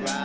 right.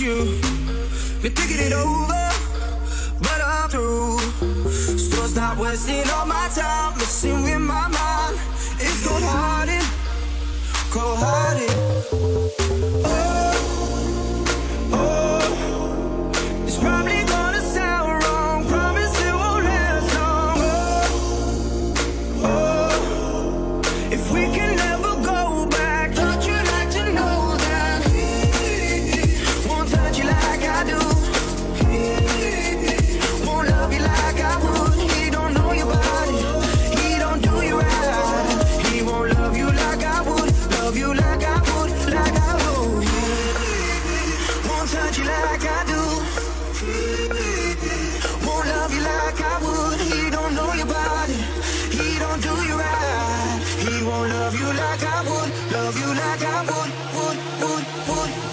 you. You're taking it over, but I'm through. So stop wasting all my time, messing with my mind. It's cold hearted, cold hearted. like I would, would, would, would.